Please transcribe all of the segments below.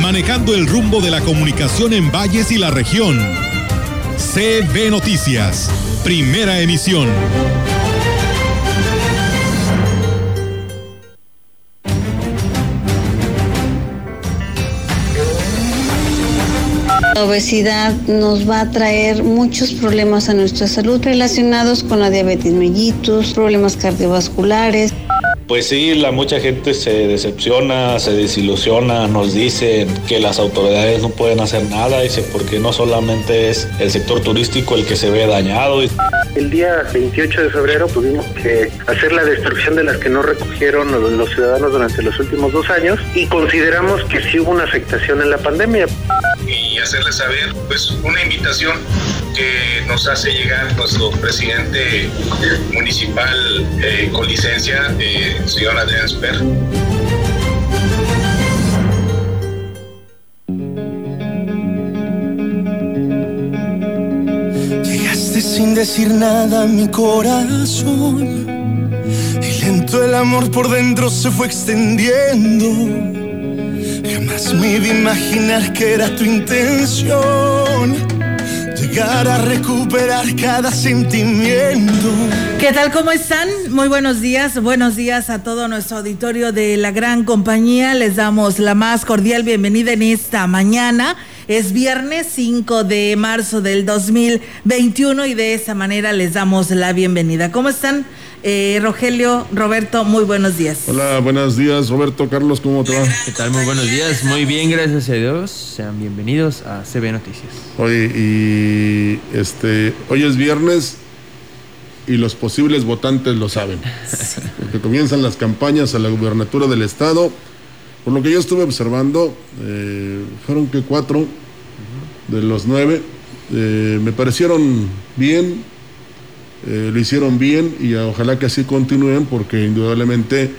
manejando el rumbo de la comunicación en valles y la región. CB Noticias, primera emisión. La obesidad nos va a traer muchos problemas a nuestra salud relacionados con la diabetes mellitus, problemas cardiovasculares. Pues sí, la mucha gente se decepciona, se desilusiona, nos dicen que las autoridades no pueden hacer nada, dice porque no solamente es el sector turístico el que se ve dañado. El día 28 de febrero tuvimos que hacer la destrucción de las que no recogieron los ciudadanos durante los últimos dos años y consideramos que sí hubo una afectación en la pandemia. Y hacerles saber, pues, una invitación que nos hace llegar nuestro presidente municipal eh, con licencia, eh, señor Adrián Sper. Llegaste sin decir nada a mi corazón. Y lento el amor por dentro se fue extendiendo. Jamás me iba a imaginar que era tu intención. Llegar a recuperar cada sentimiento. ¿Qué tal? ¿Cómo están? Muy buenos días. Buenos días a todo nuestro auditorio de la gran compañía. Les damos la más cordial bienvenida en esta mañana. Es viernes 5 de marzo del 2021 y de esa manera les damos la bienvenida. ¿Cómo están? Eh, Rogelio, Roberto, muy buenos días. Hola, buenos días, Roberto, Carlos, ¿cómo te va? ¿Qué tal? Muy buenos días, muy bien, gracias a Dios. Sean bienvenidos a CB Noticias. Oye, y este, hoy es viernes y los posibles votantes lo saben, porque comienzan las campañas a la gubernatura del estado. Por lo que yo estuve observando, eh, fueron que cuatro de los nueve eh, me parecieron bien, eh, lo hicieron bien y ojalá que así continúen porque indudablemente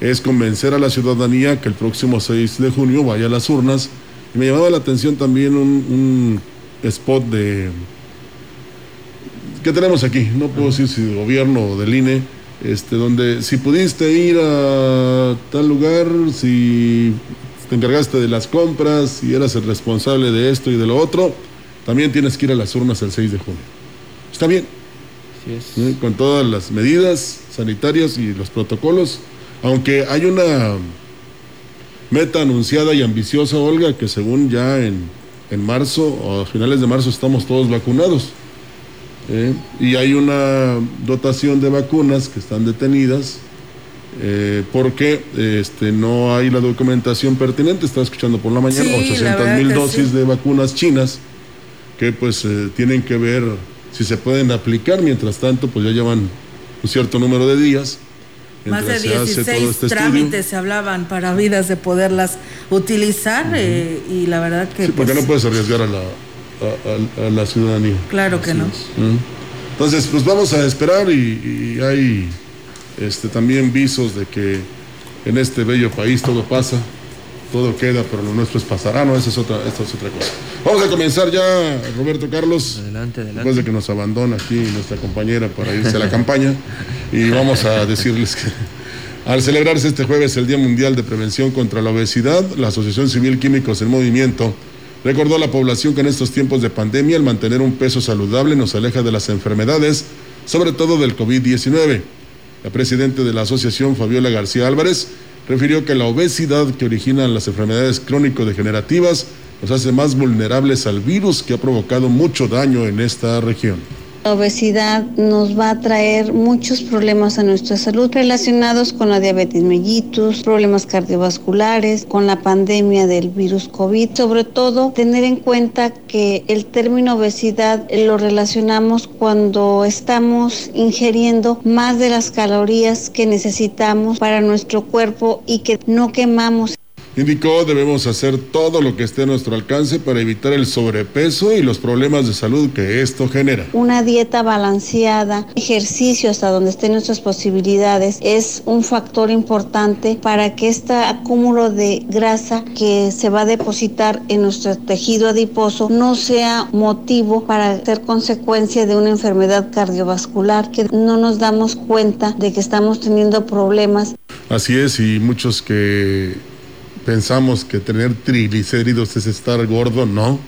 es convencer a la ciudadanía que el próximo 6 de junio vaya a las urnas. Y me llamaba la atención también un, spot de... ¿Qué tenemos aquí? No puedo decir si de gobierno o del INE, este, donde si pudiste ir a tal lugar, si te encargaste de las compras, si eras el responsable de esto y de lo otro, también tienes que ir a las urnas el 6 de junio. Está bien, con todas las medidas sanitarias y los protocolos, aunque hay una meta anunciada y ambiciosa, Olga, que según ya en, en marzo o a finales de marzo estamos todos vacunados. ¿eh? Y hay una dotación de vacunas que están detenidas eh, porque este, no hay la documentación pertinente. Estaba escuchando por la mañana Sí, la 800 verdad mil dosis sí. de vacunas chinas que pues eh, tienen que ver si se pueden aplicar. Mientras tanto, pues ya llevan un cierto número de días. Más de mientras se hace todo 16 este estudio. trámites se hablaban para vidas de poderlas utilizar eh, y la verdad que... Sí, porque pues, no puedes arriesgar a la, a- a- a la ciudadanía. Claro que no. ¿Mm? Entonces, pues vamos a esperar y, y hay este, también visos de que en este bello país todo pasa, todo queda, pero lo nuestro es pasará, no, esa es otra, esta es otra cosa. Vamos a comenzar ya, Roberto Carlos, Adelante, después adelante. de que nos abandona aquí nuestra compañera para irse a la campaña, y vamos a decirles que al celebrarse este jueves el Día Mundial de Prevención contra la Obesidad, la Asociación Civil Químicos en Movimiento recordó a la población que en estos tiempos de pandemia el mantener un peso saludable nos aleja de las enfermedades, sobre todo del COVID-19. La presidenta de la asociación, Fabiola García Álvarez, refirió que la obesidad que originan las enfermedades crónico-degenerativas nos hace más vulnerables al virus que ha provocado mucho daño en esta región. La obesidad nos va a traer muchos problemas a nuestra salud relacionados con la diabetes mellitus, problemas cardiovasculares, con la pandemia del virus COVID. Sobre todo, tener en cuenta que el término obesidad lo relacionamos cuando estamos ingiriendo más de las calorías que necesitamos para nuestro cuerpo y que no quemamos Indicó debemos hacer todo lo que esté a nuestro alcance para evitar el sobrepeso y los problemas de salud que esto genera. Una dieta balanceada, ejercicio hasta donde estén nuestras posibilidades es un factor importante para que este acúmulo de grasa que se va a depositar en nuestro tejido adiposo no sea motivo para ser consecuencia de una enfermedad cardiovascular que no nos damos cuenta de que estamos teniendo problemas. Así es, y muchos que pensamos que tener triglicéridos es estar gordo, no,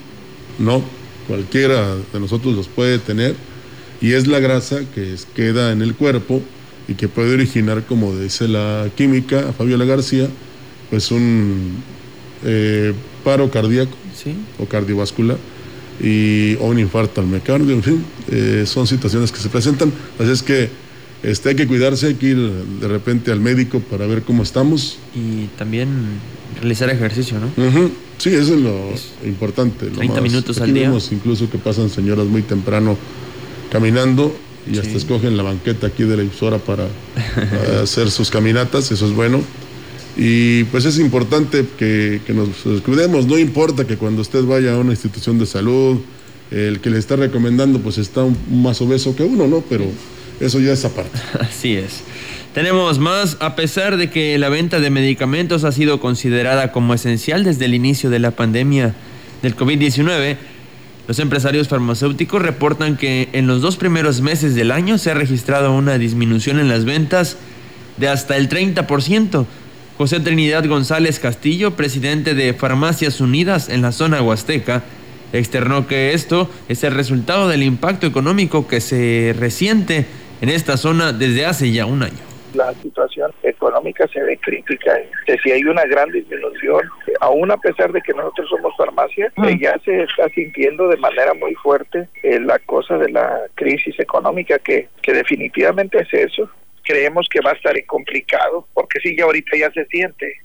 no, cualquiera de nosotros los puede tener y es la grasa que queda en el cuerpo y que puede originar, como dice la química, Fabiola García, pues un eh, paro cardíaco o cardiovascular y, o un infarto al miocardio, en fin, eh, son situaciones que se presentan, así es que este, hay que cuidarse, hay que ir de repente al médico para ver cómo estamos. Y también realizar ejercicio, ¿no? Sí, eso es lo importante. 30 minutos al día. Vemos incluso que pasan señoras muy temprano caminando y hasta escogen la banqueta aquí de la emisora para, hacer sus caminatas, eso es bueno. Y pues es importante que, que, nos cuidemos, no importa que cuando usted vaya a una institución de salud, el que le está recomendando pues está un, más obeso que uno, ¿no? Pero eso ya es aparte. Así es. Tenemos más, a pesar de que la venta de medicamentos ha sido considerada como esencial desde el inicio de la pandemia del COVID-19, los empresarios farmacéuticos reportan que en los dos primeros meses del año se ha registrado una disminución en las ventas de hasta el 30%. José Trinidad González Castillo, presidente de Farmacias Unidas en la zona huasteca, externó que esto es el resultado del impacto económico que se resiente en esta zona desde hace ya un año. La situación económica se ve crítica, si hay una gran disminución, aún a pesar de que nosotros somos farmacia, ah. ya se está sintiendo de manera muy fuerte eh, la cosa de la crisis económica, que, que definitivamente es eso. Creemos que va a estar complicado, porque sí, ya ahorita ya se siente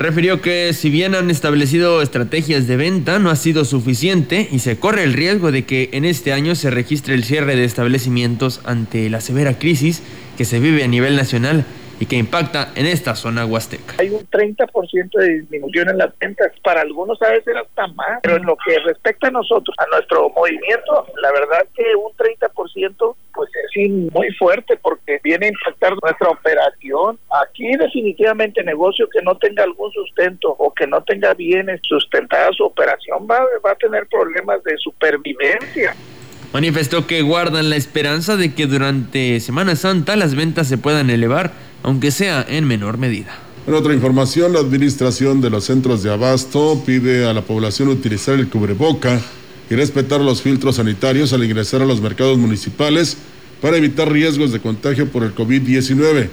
refirió que si bien han establecido estrategias de venta, no ha sido suficiente y se corre el riesgo de que en este año se registre el cierre de establecimientos ante la severa crisis que se vive a nivel nacional y que impacta en esta zona huasteca. Hay un 30% de disminución en las ventas, para algunos a veces hasta más, pero en lo que respecta a nosotros, a nuestro movimiento, la verdad que un 30% pues es muy fuerte porque viene a impactar nuestra operación. Aquí definitivamente negocio que no tenga algún sustento o que no tenga bien sustentada su operación va, va a tener problemas de supervivencia. Manifestó que guardan la esperanza de que durante Semana Santa las ventas se puedan elevar aunque sea en menor medida. En otra información, la administración de los centros de abasto pide a la población utilizar el cubreboca y respetar los filtros sanitarios al ingresar a los mercados municipales para evitar riesgos de contagio por el COVID-19.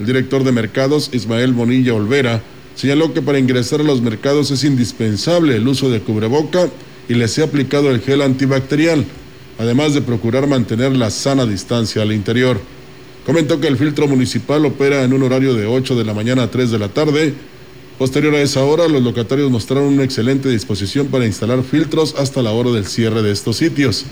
El director de mercados, Ismael Bonilla Olvera, señaló que para ingresar a los mercados es indispensable el uso de cubreboca y les ha aplicado el gel antibacterial, además de procurar mantener la sana distancia al interior. Comentó que el filtro municipal opera en un horario de 8 de la mañana a 3 de la tarde. Posterior a esa hora, los locatarios mostraron una excelente disposición para instalar filtros hasta la hora del cierre de estos sitios.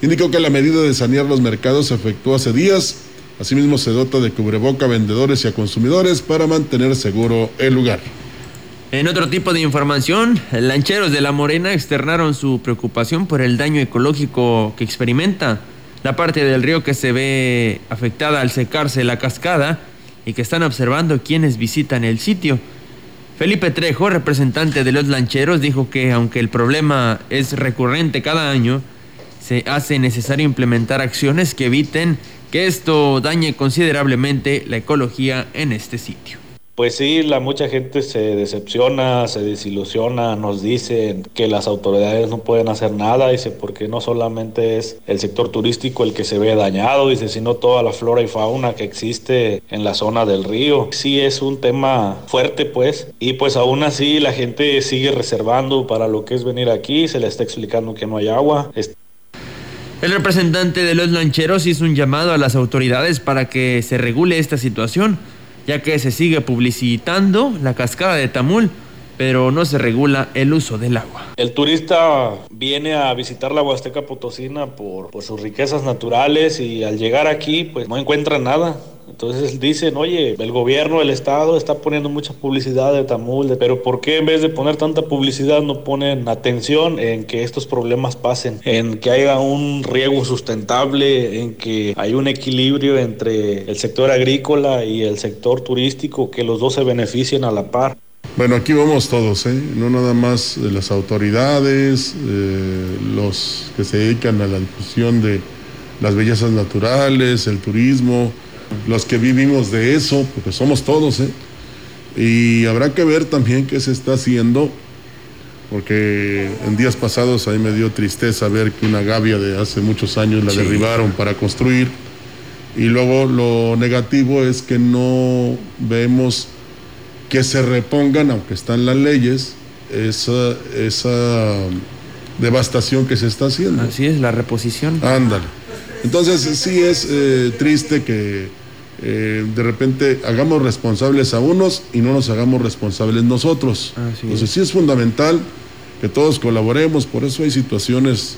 Indicó que la medida de sanear los mercados se efectuó hace días. Asimismo, se dota de cubreboca a vendedores y a consumidores para mantener seguro el lugar. En otro tipo de información, lancheros de La Morena externaron su preocupación por el daño ecológico que experimenta la parte del río que se ve afectada al secarse la cascada y que están observando quienes visitan el sitio. Felipe Trejo, representante de los lancheros, dijo que aunque el problema es recurrente cada año, se hace necesario implementar acciones que eviten que esto dañe considerablemente la ecología en este sitio. Pues sí, la mucha gente se decepciona, se desilusiona, nos dicen que las autoridades no pueden hacer nada, dice, porque no solamente es el sector turístico el que se ve dañado, dice, sino toda la flora y fauna que existe en la zona del río. Sí es un tema fuerte, pues, y pues aún así la gente sigue reservando para lo que es venir aquí, se le está explicando que no hay agua. El representante de los lancheros hizo un llamado a las autoridades para que se regule esta situación ya que se sigue publicitando la cascada de Tamul, pero no se regula el uso del agua. El turista viene a visitar la Huasteca Potosina por, por sus riquezas naturales y al llegar aquí pues no encuentra nada Entonces dicen, oye, el gobierno, el Estado está poniendo mucha publicidad de Tamul, pero ¿por qué en vez de poner tanta publicidad no ponen atención en que estos problemas pasen, en que haya un riego sustentable, en que hay un equilibrio entre el sector agrícola y el sector turístico, que los dos se beneficien a la par? Bueno, aquí vamos todos, ¿eh? no nada más las autoridades, eh, los que se dedican a la difusión de las bellezas naturales, el turismo, los que vivimos de eso, porque somos todos, ¿eh? Y habrá que ver también qué se está haciendo, porque en días pasados ahí me dio tristeza ver que una gavia de hace muchos años la derribaron para construir. Y luego lo negativo es que no vemos que se repongan, aunque están las leyes, esa, esa devastación que se está haciendo. Así es, la reposición. Ándale. Entonces sí es eh, triste que eh, de repente hagamos responsables a unos y no nos hagamos responsables nosotros. Entonces sí es fundamental que todos colaboremos, por eso hay situaciones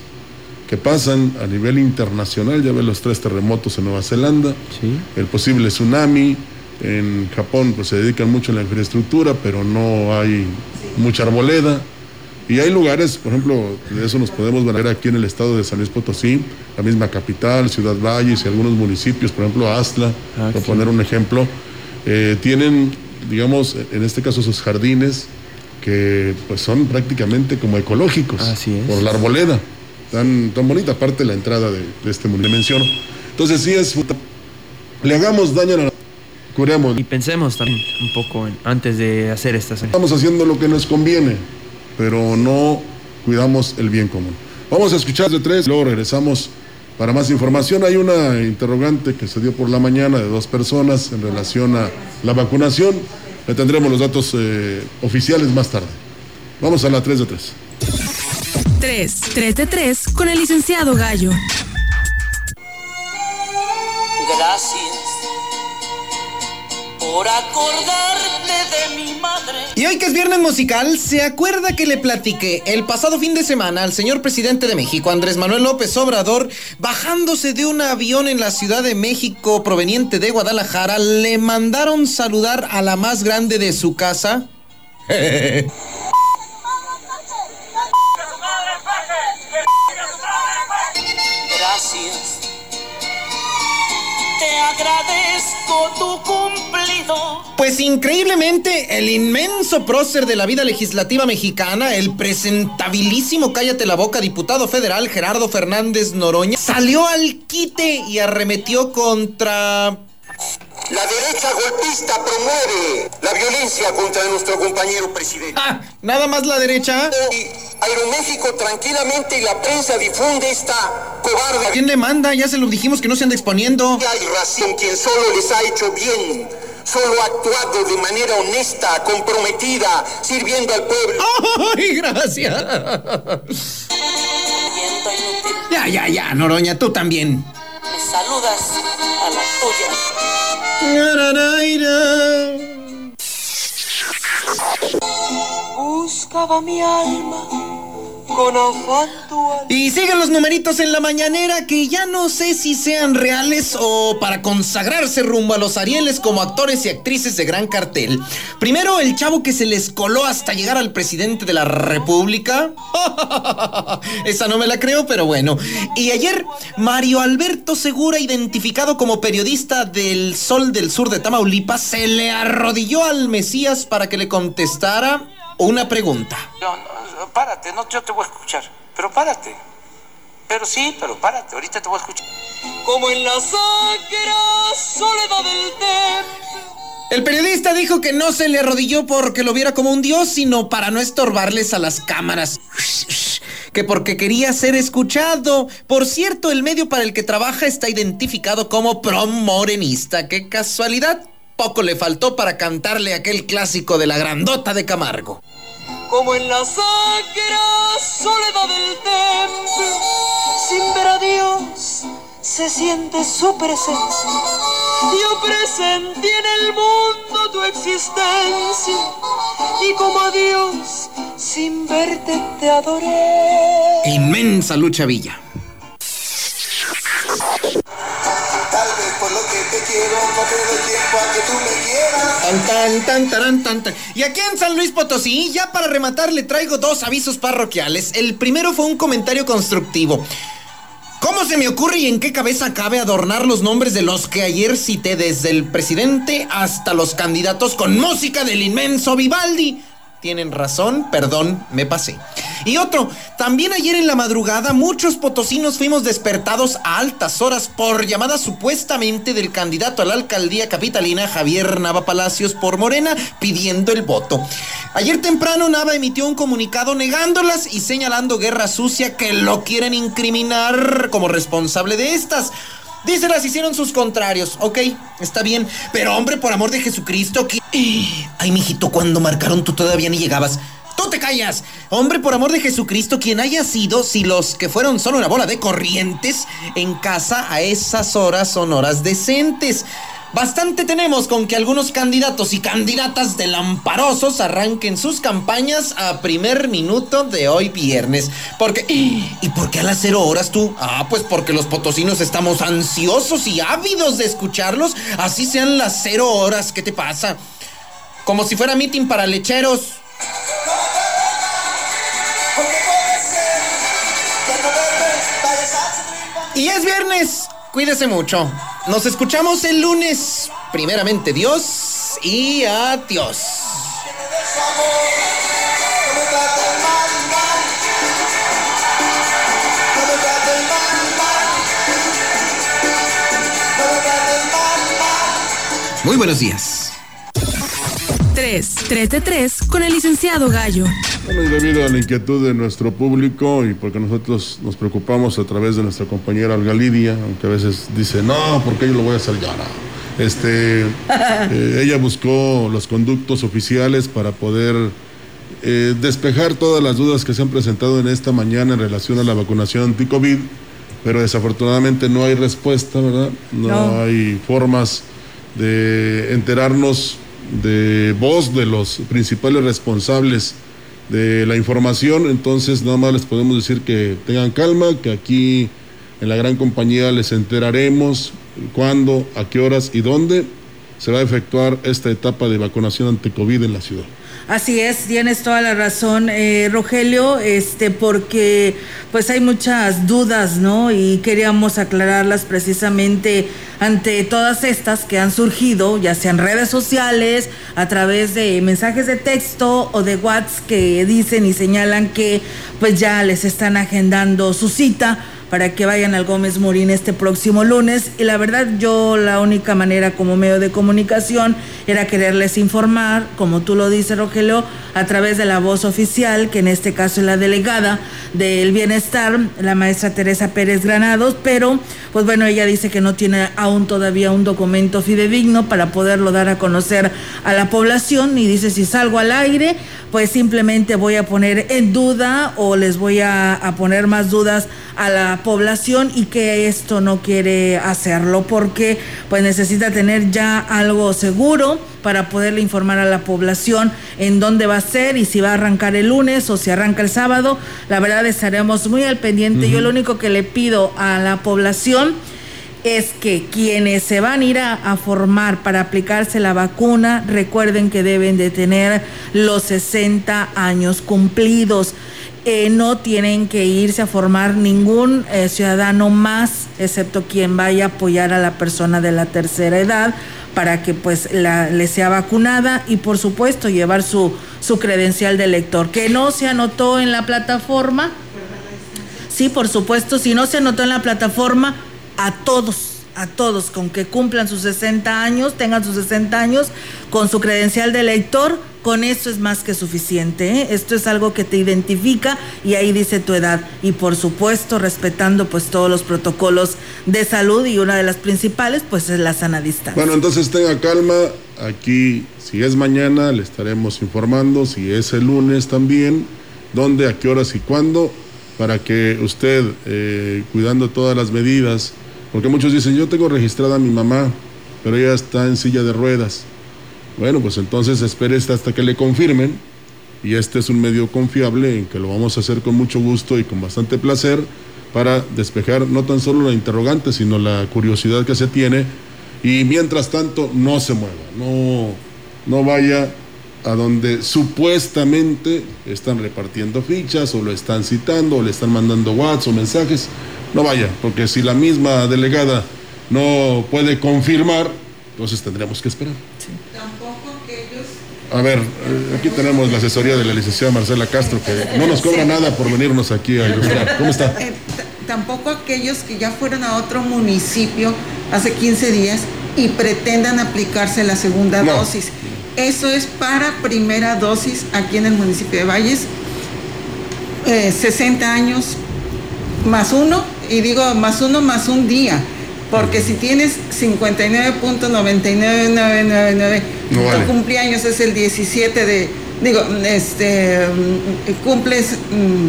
que pasan a nivel internacional, ya ve los tres terremotos en Nueva Zelanda, el posible tsunami, en Japón pues se dedican mucho a la infraestructura, pero no hay mucha arboleda. Y hay lugares, por ejemplo, de eso nos podemos ver aquí en el estado de San Luis Potosí, la misma capital, Ciudad Valles y algunos municipios, por ejemplo, Astla, ah, por poner un ejemplo, eh, tienen, digamos, en este caso sus jardines que pues son prácticamente como ecológicos por la arboleda, tan, tan bonita parte de la entrada de, este municipio. Menciono. Entonces sí es, le hagamos daño a la y pensemos también un poco antes de hacer estas. Estamos haciendo lo que nos conviene, pero no cuidamos el bien común. Vamos a escuchar de tres, luego regresamos para más información. Hay una interrogante que se dio por la mañana de dos personas en relación a la vacunación. Le tendremos los datos eh, oficiales más tarde. Vamos a la 3 de 3. 3, 3 de 3 con el licenciado Gallo. Gracias por acordarme de mi madre. Y hoy que es viernes musical, ¿se acuerda que le platiqué el pasado fin de semana al señor presidente de México, Andrés Manuel López Obrador, bajándose de un avión en la Ciudad de México proveniente de Guadalajara, le mandaron saludar a la más grande de su casa? agradezco tu cumplido. Pues increíblemente, el inmenso prócer de la vida legislativa mexicana, el presentabilísimo cállate la boca diputado federal Gerardo Fernández Noroña, salió al quite y arremetió contra la derecha golpista promueve la violencia contra nuestro compañero presidente. Ah, nada más la derecha. Aeroméxico tranquilamente y la prensa difunde esta cobarde. ¿Quién le manda? Ya se lo dijimos que no se anda exponiendo. Hay razón quien solo les ha hecho bien. Solo ha actuado de manera honesta, comprometida, sirviendo al pueblo. ¡Ay, gracias! Ya, ya, ya, Noroña, tú también. Me saludas a la tuya. Buscaba mi alma Y siguen los numeritos en la mañanera que ya no sé si sean reales o para consagrarse rumbo a los Arieles como actores y actrices de gran cartel. Primero, el chavo que se les coló hasta llegar al presidente de la República. Esa no me la creo, pero bueno. Y ayer, Mario Alberto Segura, identificado como periodista del Sol del Sur de Tamaulipas, se le arrodilló al Mesías para que le contestara una pregunta. No, no, párate, no, yo te voy a escuchar, pero párate. Pero sí, pero párate, ahorita te voy a escuchar. Como en la sacra soledad del templo. El periodista dijo que no se le arrodilló porque lo viera como un dios, sino para no estorbarles a las cámaras. Que porque quería ser escuchado. Por cierto, el medio para el que trabaja está identificado como promorenista. ¡Qué casualidad! Poco le faltó para cantarle aquel clásico de la grandota de Camargo. Como en la sacra soledad del templo, sin ver a Dios, se siente su presencia. Yo presenté en el mundo tu existencia y como a Dios, sin verte te adoré. Inmensa lucha villa. Tal por Tan, tan, tan, taran, tan, tan. Y aquí en San Luis Potosí, ya para rematar, le traigo dos avisos parroquiales. El primero fue un comentario constructivo. ¿Cómo se me ocurre y en qué cabeza cabe adornar los nombres de los que ayer cité, desde el presidente hasta los candidatos con música del inmenso Vivaldi? Tienen razón, perdón, me pasé. Y otro, también ayer en la madrugada muchos potosinos fuimos despertados a altas horas por llamada supuestamente del candidato a la alcaldía capitalina Javier Nava Palacios por Morena pidiendo el voto. Ayer temprano Nava emitió un comunicado negándolas y señalando guerra sucia que lo quieren incriminar como responsable de estas. Dice las hicieron sus contrarios, ok, está bien. Pero hombre, por amor de Jesucristo, que... Ay, mijito, cuando marcaron tú todavía ni llegabas. ¡Tú te callas! Hombre, por amor de Jesucristo, quien haya sido, si los que fueron solo una bola de corrientes, en casa a esas horas son horas decentes. Bastante tenemos con que algunos candidatos y candidatas de lamparosos arranquen sus campañas a primer minuto de hoy viernes. Porque. ¿Y por qué a las cero horas tú? Ah, pues porque los potosinos estamos ansiosos y ávidos de escucharlos. Así sean las cero horas. ¿Qué te pasa? Como si fuera meeting para lecheros. Y es viernes. Cuídese mucho. Nos escuchamos el lunes. Primeramente Dios y adiós. Muy buenos días. 3, 3 de 3 con el licenciado Gallo. Bueno, y debido a la inquietud de nuestro público y porque nosotros nos preocupamos a través de nuestra compañera Olga Lidia, aunque a veces dice, no, porque yo lo voy a hacer ya. no". Este, eh, ella buscó los conductos oficiales para poder eh, despejar todas las dudas que se han presentado en esta mañana en relación a la vacunación anti-COVID, pero desafortunadamente no hay respuesta, ¿verdad? No, No. hay formas de enterarnos de voz de los principales responsables de la información, entonces nada más les podemos decir que tengan calma, que aquí en la gran compañía les enteraremos cuándo, a qué horas y dónde se va a efectuar esta etapa de vacunación ante COVID en la ciudad. Así es, tienes toda la razón, eh, Rogelio, este, porque pues hay muchas dudas, ¿no? Y queríamos aclararlas precisamente ante todas estas que han surgido, ya sea en redes sociales, a través de mensajes de texto o de WhatsApp que dicen y señalan que pues ya les están agendando su cita para que vayan al Gómez Morín este próximo lunes. Y la verdad, yo la única manera como medio de comunicación era quererles informar, como tú lo dices, Rogelio, a través de la voz oficial, que en este caso es la delegada del bienestar, la maestra Teresa Pérez Granados, pero pues bueno, ella dice que no tiene aún todavía un documento fidedigno para poderlo dar a conocer a la población y dice si salgo al aire, pues simplemente voy a poner en duda o les voy a, a poner más dudas a la población y que esto no quiere hacerlo porque pues necesita tener ya algo seguro para poderle informar a la población en dónde va a ser y si va a arrancar el lunes o si arranca el sábado. La verdad estaremos muy al pendiente. Yo lo único que le pido a la población es que quienes se van a ir a, a formar para aplicarse la vacuna, recuerden que deben de tener los 60 años cumplidos. Eh, no tienen que irse a formar ningún eh, ciudadano más, excepto quien vaya a apoyar a la persona de la tercera edad para que pues la, le sea vacunada y por supuesto llevar su, su credencial de lector. Que no se anotó en la plataforma, Sí, por supuesto, si no se anotó en la plataforma, a todos, a todos, con que cumplan sus 60 años, tengan sus 60 años, con su credencial de lector, con eso es más que suficiente. ¿eh? Esto es algo que te identifica y ahí dice tu edad. Y por supuesto, respetando pues todos los protocolos de salud y una de las principales pues es la sana distancia. Bueno, entonces tenga calma. Aquí, si es mañana, le estaremos informando. Si es el lunes también, dónde, a qué horas y cuándo, para que usted, eh, cuidando todas las medidas, porque muchos dicen, yo tengo registrada a mi mamá, pero ella está en silla de ruedas. Bueno, pues entonces espere hasta que le confirmen. Y este es un medio confiable en que lo vamos a hacer con mucho gusto y con bastante placer para despejar no tan solo la interrogante, sino la curiosidad que se tiene Y mientras tanto, no se mueva, no, no vaya a donde supuestamente están repartiendo fichas o lo están citando o le están mandando WhatsApp o mensajes. No vaya, porque si la misma delegada no puede confirmar, entonces tendríamos que esperar. A ver, eh, aquí tenemos la asesoría de la licenciada Marcela Castro, que no nos cobra nada por venirnos aquí a ilustrar. ¿Cómo está? Eh, tampoco aquellos que ya fueron a otro municipio hace 15 días y pretendan aplicarse la segunda dosis. Eso es para primera dosis aquí en el municipio de Valles. 60 eh, años más uno, y digo más uno más un día porque si tienes 59.99999, tu cumpleaños es el 17 de, digo, este, mm, cumples mm,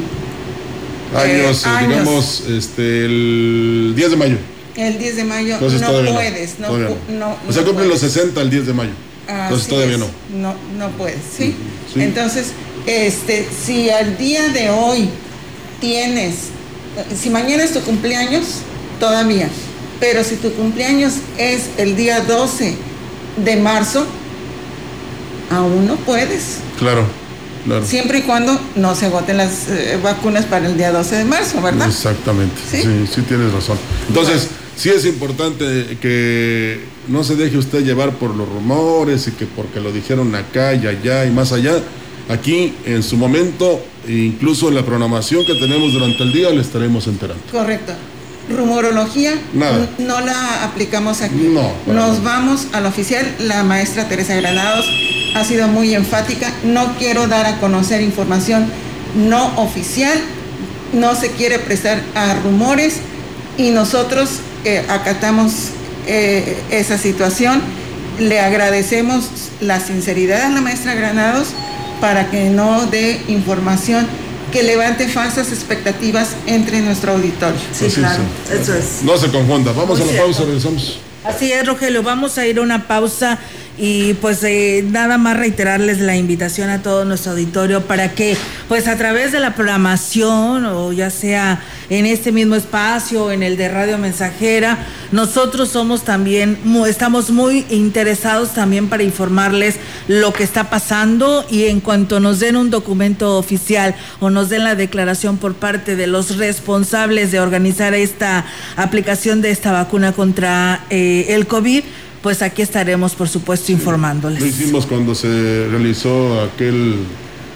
eh, años, digamos, este, el 10 de mayo. El 10 de mayo no puedes, no, no. O sea, cumplen los 60 el 10 de mayo. Entonces todavía no. No, no puedes, ¿sí? Entonces, este, si al día de hoy tienes, si mañana es tu cumpleaños, todavía pero si tu cumpleaños es el día 12 de marzo, aún no puedes. Claro, claro. Siempre y cuando no se agoten las eh, vacunas para el día 12 de marzo, ¿verdad? Exactamente. Sí, sí, tienes razón. Entonces, sí es importante que no se deje usted llevar por los rumores y que porque lo dijeron acá y allá y más allá. Aquí, en su momento, incluso en la programación que tenemos durante el día, le estaremos enterando. Correcto rumorología no la aplicamos aquí. No, Nos vamos al oficial. La maestra Teresa Granados ha sido muy enfática. No quiero dar a conocer información no oficial. No se quiere prestar a rumores y nosotros eh, acatamos eh, esa situación. Le agradecemos la sinceridad a la maestra Granados para que no dé información que levante falsas expectativas entre nuestro auditorio. Sí, claro, eso es. No se confunda. Vamos a la pausa, regresamos. Así es, Rogelio, vamos a ir a una pausa y pues eh, nada más reiterarles la invitación a todo nuestro auditorio para que pues a través de la programación o ya sea en este mismo espacio, en el de Radio Mensajera, nosotros somos también, estamos muy interesados también para informarles lo que está pasando y en cuanto nos den un documento oficial o nos den la declaración por parte de los responsables de organizar esta aplicación de esta vacuna contra eh, el COVID, pues aquí estaremos, por supuesto, informándoles. Lo hicimos cuando se realizó aquel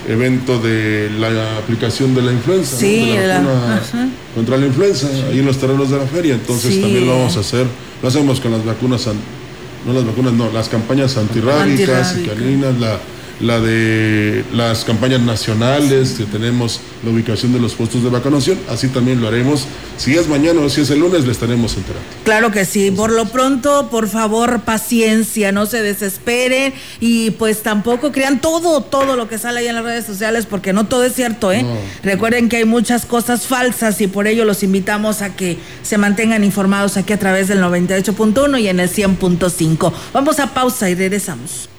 evento de la aplicación de la influenza, sí, la contra la influenza, ahí en los terrenos de la feria. Entonces también lo vamos a hacer, lo hacemos con las vacunas, no las vacunas, no, las campañas antirrábicas y caninas, la la de las campañas nacionales, que tenemos la ubicación de los puestos de vacunación, así también lo haremos. Si es mañana o si es el lunes, le estaremos enterando. Claro que sí, por lo pronto, por favor, paciencia, no se desesperen y pues tampoco crean todo, todo lo que sale ahí en las redes sociales, porque no todo es cierto, ¿eh? Recuerden que hay muchas cosas falsas y por ello los invitamos a que se mantengan informados aquí a través del 98.1 y en el 100.5. Vamos a pausa y regresamos.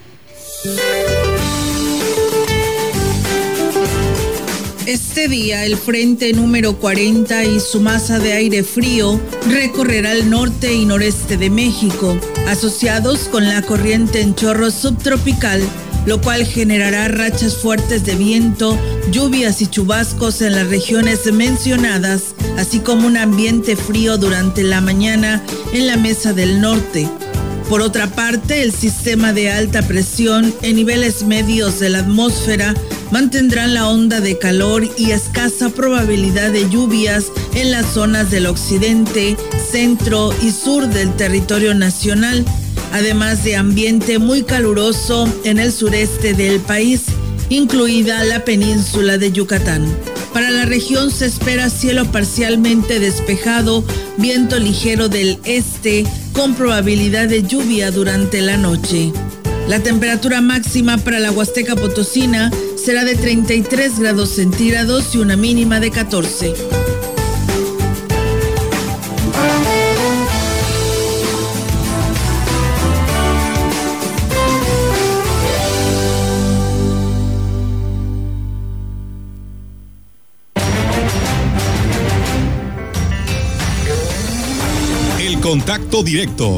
Este día el frente número 40 y su masa de aire frío recorrerá el norte y noreste de México, asociados con la corriente en chorro subtropical, lo cual generará rachas fuertes de viento, lluvias y chubascos en las regiones mencionadas, así como un ambiente frío durante la mañana en la mesa del norte. Por otra parte, el sistema de alta presión en niveles medios de la atmósfera mantendrán la onda de calor y escasa probabilidad de lluvias en las zonas del occidente, centro y sur del territorio nacional, además de ambiente muy caluroso en el sureste del país, incluida la península de Yucatán. Para la región se espera cielo parcialmente despejado, viento ligero del este con probabilidad de lluvia durante la noche. La temperatura máxima para la Huasteca Potosina será de 33 grados centígrados y una mínima de 14. contacto directo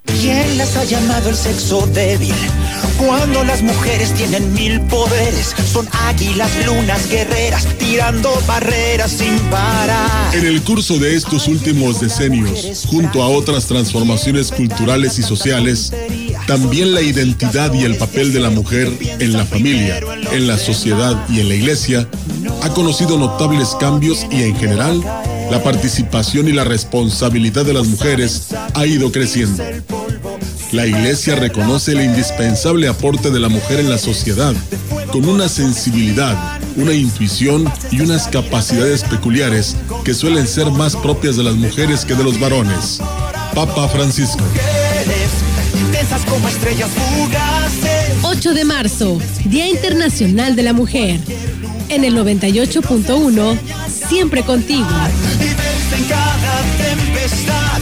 ¿Quién las ha llamado el sexo débil? Cuando las mujeres tienen mil poderes, son águilas, lunas, guerreras, tirando barreras sin parar. En el curso de estos últimos decenios, junto a otras transformaciones culturales y sociales, también la identidad y el papel de la mujer en la familia, en la sociedad y en la iglesia ha conocido notables cambios y en general la participación y la responsabilidad de las mujeres ha ido creciendo. La Iglesia reconoce el indispensable aporte de la mujer en la sociedad, con una sensibilidad, una intuición y unas capacidades peculiares que suelen ser más propias de las mujeres que de los varones. Papa Francisco. 8 de marzo, Día Internacional de la Mujer. En el 98.1, siempre contigo. en cada tempestad,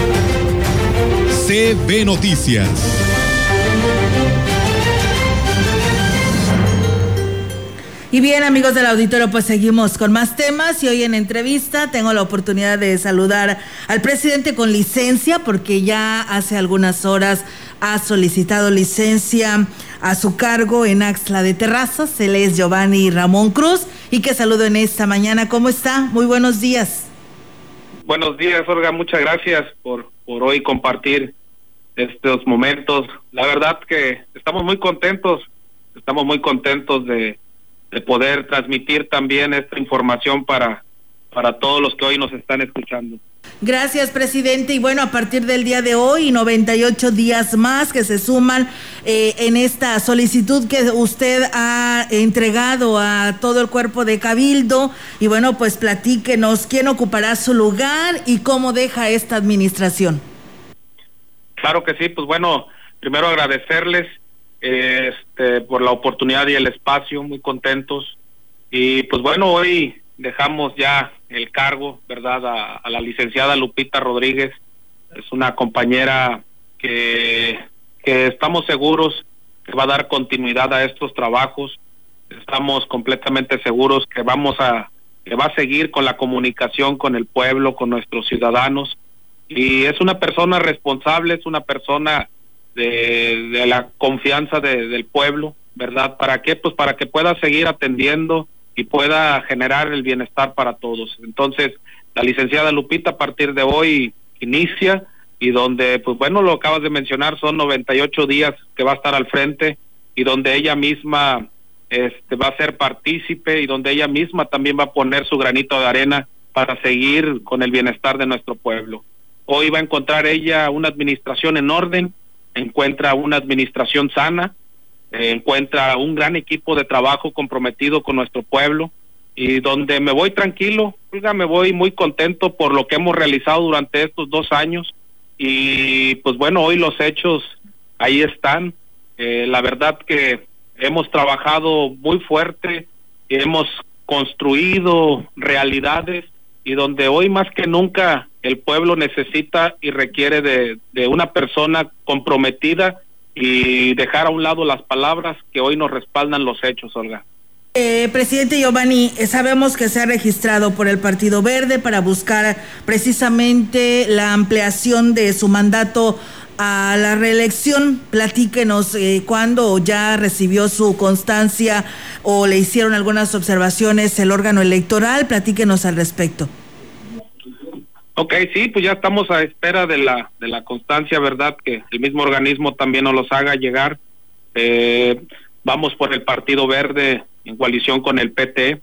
CB Noticias. Y bien, amigos del auditorio, pues seguimos con más temas y hoy en entrevista tengo la oportunidad de saludar al presidente con licencia porque ya hace algunas horas ha solicitado licencia a su cargo en Axla de Terrazas. Él es Giovanni Ramón Cruz y que saludo en esta mañana. ¿Cómo está? Muy buenos días. Buenos días, Olga. Muchas gracias por, por hoy compartir estos momentos. La verdad que estamos muy contentos, estamos muy contentos de de poder transmitir también esta información para, para todos los que hoy nos están escuchando. Gracias, presidente. Y bueno, a partir del día de hoy, 98 días más que se suman eh, en esta solicitud que usted ha entregado a todo el cuerpo de Cabildo. Y bueno, pues platíquenos quién ocupará su lugar y cómo deja esta administración. Claro que sí, pues bueno, primero agradecerles este, por la oportunidad y el espacio, muy contentos. Y pues bueno, hoy dejamos ya el cargo, ¿verdad?, a, la licenciada Lupita Rodríguez. Es una compañera que, que estamos seguros que va a dar continuidad a estos trabajos. Estamos completamente seguros que vamos a que va a seguir con la comunicación con el pueblo, con nuestros ciudadanos. Y es una persona responsable, es una persona de, la confianza del pueblo, ¿verdad? ¿Para qué? Pues para que pueda seguir atendiendo y pueda generar el bienestar para todos. Entonces, la licenciada Lupita a partir de hoy inicia y donde, pues bueno, lo acabas de mencionar, son 98 días que va a estar al frente y donde ella misma este, va a ser partícipe y donde ella misma también va a poner su granito de arena para seguir con el bienestar de nuestro pueblo. Hoy va a encontrar ella una administración en orden, encuentra una administración sana, eh, encuentra un gran equipo de trabajo comprometido con nuestro pueblo y donde me voy tranquilo, me voy muy contento por lo que hemos realizado durante estos dos años y pues bueno, hoy los hechos ahí están. Eh, la verdad que hemos trabajado muy fuerte, y hemos construido realidades y donde hoy más que nunca el pueblo necesita y requiere de, una persona comprometida y dejar a un lado las palabras que hoy nos respaldan los hechos, Olga. Eh, presidente Giovanni, eh, sabemos que se ha registrado por el Partido Verde para buscar precisamente la ampliación de su mandato a la reelección. Platíquenos eh, cuándo ya recibió su constancia o le hicieron algunas observaciones el órgano electoral. Platíquenos al respecto. Ok, sí, pues ya estamos a espera de la, de la constancia, ¿verdad? Que el mismo organismo también nos los haga llegar. Eh, vamos por el Partido Verde en coalición con el PT,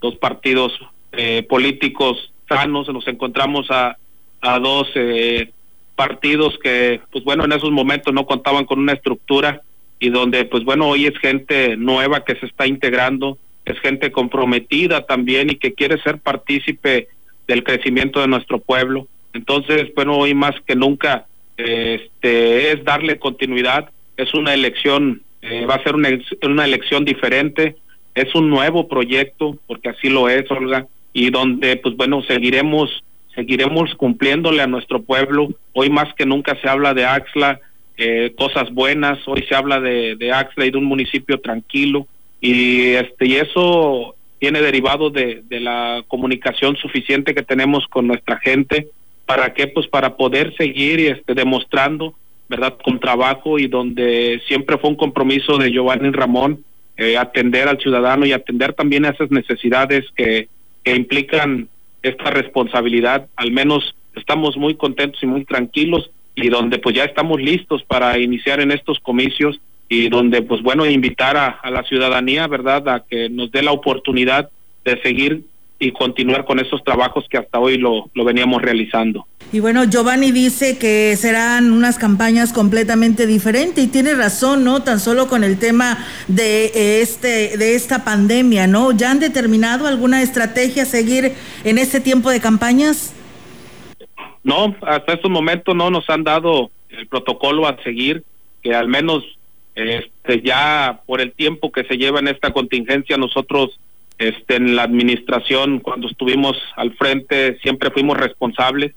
dos partidos eh, políticos sanos, nos encontramos a, a dos eh, partidos que, pues bueno, en esos momentos no contaban con una estructura y donde, pues bueno, hoy es gente nueva que se está integrando, es gente comprometida también y que quiere ser partícipe del crecimiento de nuestro pueblo. Entonces, bueno, hoy más que nunca este, es darle continuidad, es una elección, eh, va a ser una, una elección diferente, es un nuevo proyecto, porque así lo es, Olga, y donde, pues bueno, seguiremos seguiremos cumpliéndole a nuestro pueblo. Hoy más que nunca se habla de Axla, eh, cosas buenas, hoy se habla de, Axla y de un municipio tranquilo, y este y eso tiene derivado de, de la comunicación suficiente que tenemos con nuestra gente. ¿Para qué? Pues para poder seguir este, demostrando, ¿verdad? Con trabajo y donde siempre fue un compromiso de Giovanni Ramón eh, atender al ciudadano y atender también a esas necesidades que, que implican esta responsabilidad. Al menos estamos muy contentos y muy tranquilos y donde pues ya estamos listos para iniciar en estos comicios y donde pues bueno invitar a, la ciudadanía verdad a que nos dé la oportunidad de seguir y continuar con esos trabajos que hasta hoy lo, lo veníamos realizando. Y bueno, Giovanni dice que serán unas campañas completamente diferentes y tiene razón, ¿no? Tan solo con el tema de este de esta pandemia, ¿no? ¿Ya han determinado alguna estrategia a seguir en este tiempo de campañas? No, hasta estos momentos no nos han dado el protocolo a seguir, que al menos este, ya por el tiempo que se lleva en esta contingencia nosotros Este, en la administración, cuando estuvimos al frente, siempre fuimos responsables,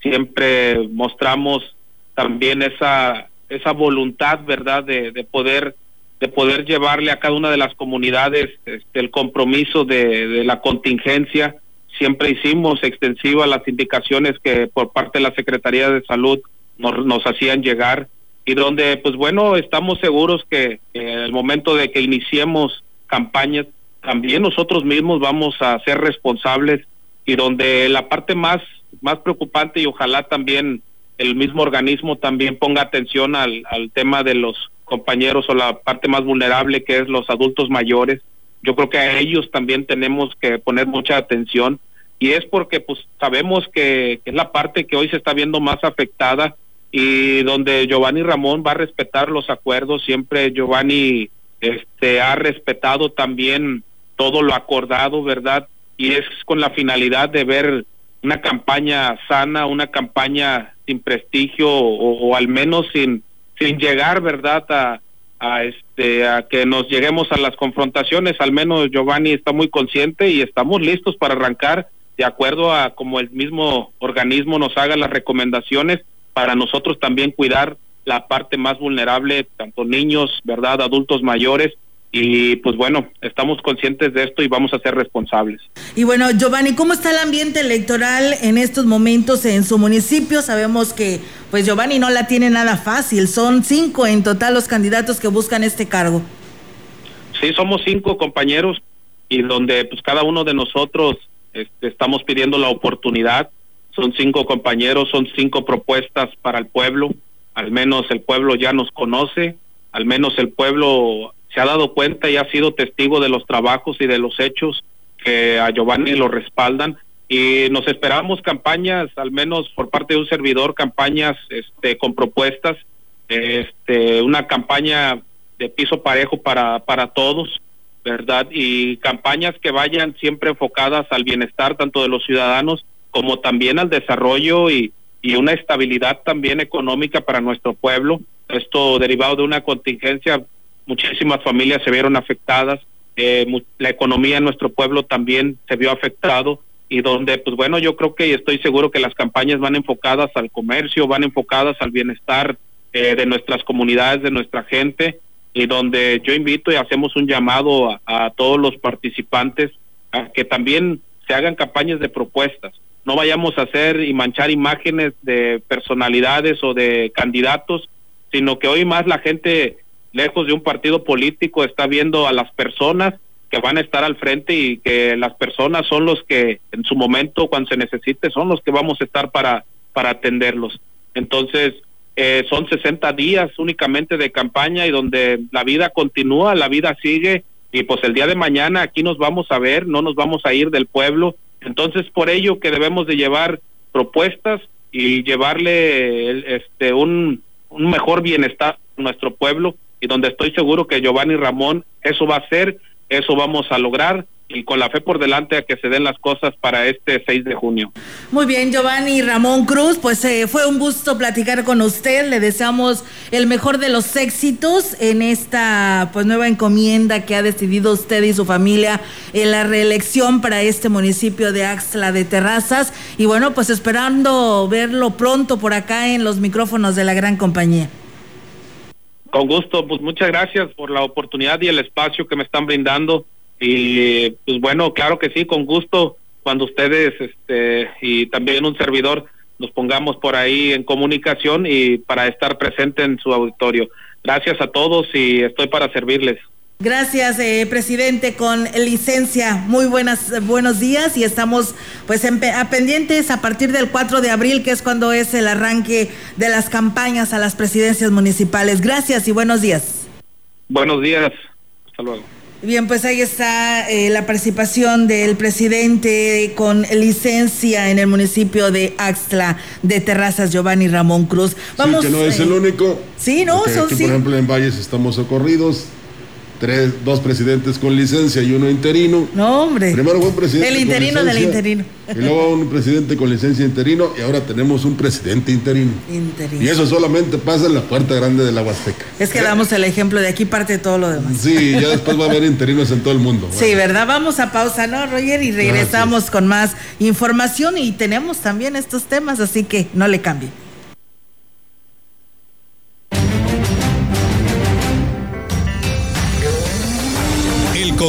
siempre mostramos también esa esa voluntad, ¿verdad?, de, de poder de poder llevarle a cada una de las comunidades este, el compromiso de, la contingencia. Siempre hicimos extensiva las indicaciones que por parte de la Secretaría de Salud nos, hacían llegar y donde, pues bueno, estamos seguros que, que el momento de que iniciemos campañas, también nosotros mismos vamos a ser responsables y donde la parte más más preocupante y ojalá también el mismo organismo también ponga atención al, al tema de los compañeros o la parte más vulnerable que es los adultos mayores. Yo creo que a ellos también tenemos que poner mucha atención y es porque pues sabemos que, que es la parte que hoy se está viendo más afectada y donde Giovanni Ramón va a respetar los acuerdos, siempre Giovanni este ha respetado también todo lo acordado, ¿verdad? Y es con la finalidad de ver una campaña sana, una campaña sin prestigio o, al menos sin sin llegar, ¿verdad? A, a este a que nos lleguemos a las confrontaciones, al menos Giovanni está muy consciente y estamos listos para arrancar de acuerdo a como el mismo organismo nos haga las recomendaciones para nosotros también cuidar la parte más vulnerable, tanto niños, ¿verdad? Adultos mayores y pues bueno, estamos conscientes de esto y vamos a ser responsables. Y bueno, Giovanni, ¿cómo está el ambiente electoral en estos momentos en su municipio? Sabemos que pues Giovanni no la tiene nada fácil, son cinco en total los candidatos que buscan este cargo. Sí, somos cinco compañeros y donde pues cada uno de nosotros este, estamos pidiendo la oportunidad. Son cinco compañeros, son cinco propuestas para el pueblo. Al menos el pueblo ya nos conoce, al menos el pueblo se ha dado cuenta y ha sido testigo de los trabajos y de los hechos que a Giovanni lo respaldan y nos esperamos campañas, al menos por parte de un servidor, campañas este, con propuestas, este, una campaña de piso parejo para, para todos, ¿verdad? Y campañas que vayan siempre enfocadas al bienestar tanto de los ciudadanos como también al desarrollo y, y una estabilidad también económica para nuestro pueblo. Esto derivado de una contingencia muchísimas familias se vieron afectadas, eh, la economía en nuestro pueblo también se vio afectado y donde, pues bueno, yo creo que estoy seguro que las campañas van enfocadas al comercio, van enfocadas al bienestar eh, de nuestras comunidades, de nuestra gente y donde yo invito y hacemos un llamado a, a todos los participantes a que también se hagan campañas de propuestas. No vayamos a hacer y manchar imágenes de personalidades o de candidatos, sino que hoy más la gente lejos de un partido político, está viendo a las personas que van a estar al frente y que las personas son los que en su momento, cuando se necesite, son los que vamos a estar para, para atenderlos. Entonces, eh, son 60 días únicamente de campaña y donde la vida continúa, la vida sigue y pues el día de mañana aquí nos vamos a ver, no nos vamos a ir del pueblo. Entonces, por ello que debemos de llevar propuestas y llevarle este un, un mejor bienestar a nuestro pueblo y donde estoy seguro que Giovanni Ramón eso va a ser, eso vamos a lograr y con la fe por delante a que se den las cosas para este 6 de junio. Muy bien, Giovanni Ramón Cruz, pues eh, fue un gusto platicar con usted, le deseamos el mejor de los éxitos en esta pues nueva encomienda que ha decidido usted y su familia en la reelección para este municipio de Axla de Terrazas y bueno, pues esperando verlo pronto por acá en los micrófonos de la gran compañía. Con gusto, pues muchas gracias por la oportunidad y el espacio que me están brindando. Y pues bueno, claro que sí, con gusto, cuando ustedes este, y también un servidor nos pongamos por ahí en comunicación y para estar presente en su auditorio. Gracias a todos y estoy para servirles. Gracias, eh, presidente, con licencia. Muy buenas, buenos días y estamos pues en, a pendientes a partir del 4 de abril, que es cuando es el arranque de las campañas a las presidencias municipales. Gracias y buenos días. Buenos días. Hasta luego. Bien, pues ahí está eh, la participación del presidente con licencia en el municipio de Axtla de Terrazas, Giovanni Ramón Cruz. Vamos, sí, que no es el único. Sí, no, son sí. Por ejemplo, en Valles estamos socorridos tres, dos presidentes con licencia y uno interino. No, hombre. Primero fue un presidente. El con interino del interino. Y luego un presidente con licencia interino y ahora tenemos un presidente interino. Interino. Y eso solamente pasa en la puerta grande de la Huasteca. Es que damos el ejemplo de aquí parte todo lo demás. Sí, ya después va a haber interinos en todo el mundo. Sí, ¿verdad? Vamos a pausa, ¿no, Roger? Y regresamos con más información y tenemos también estos temas, así que no le cambie.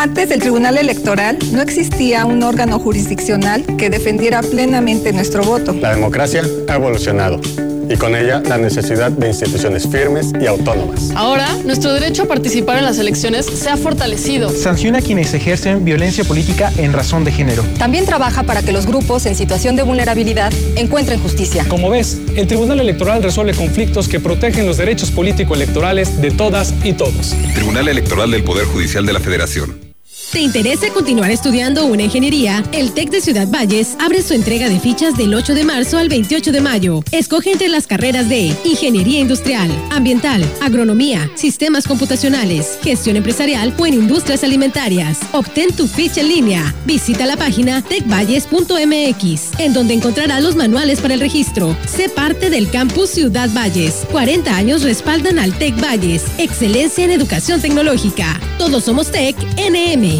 Antes del Tribunal Electoral no existía un órgano jurisdiccional que defendiera plenamente nuestro voto. La democracia ha evolucionado y con ella la necesidad de instituciones firmes y autónomas. Ahora, nuestro derecho a participar en las elecciones se ha fortalecido. Sanciona a quienes ejercen violencia política en razón de género. También trabaja para que los grupos en situación de vulnerabilidad encuentren justicia. Como ves, el Tribunal Electoral resuelve conflictos que protegen los derechos político-electorales de todas y todos. Tribunal Electoral del Poder Judicial de la Federación. ¿Te interesa continuar estudiando una ingeniería? El TEC de Ciudad Valles abre su entrega de fichas del 8 de marzo al 28 de mayo. Escoge entre las carreras de Ingeniería Industrial, Ambiental, Agronomía, Sistemas Computacionales, Gestión Empresarial o en Industrias Alimentarias. Obtén tu ficha en línea. Visita la página tecvalles.mx, en donde encontrarás los manuales para el registro. Sé parte del campus Ciudad Valles. 40 años respaldan al TEC Valles. Excelencia en educación tecnológica. Todos somos TEC NM.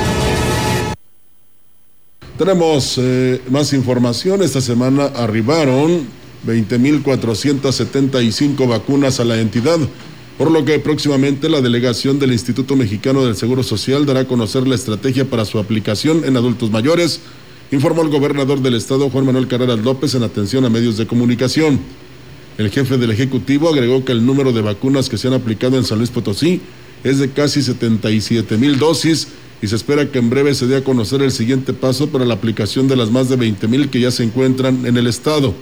Tenemos eh, más información. Esta semana arribaron 20.475 vacunas a la entidad, por lo que próximamente la delegación del Instituto Mexicano del Seguro Social dará a conocer la estrategia para su aplicación en adultos mayores, informó el gobernador del estado Juan Manuel Carreras López en atención a medios de comunicación. El jefe del Ejecutivo agregó que el número de vacunas que se han aplicado en San Luis Potosí es de casi 77 mil dosis y se espera que en breve se dé a conocer el siguiente paso para la aplicación de las más de 20 mil que ya se encuentran en el estado.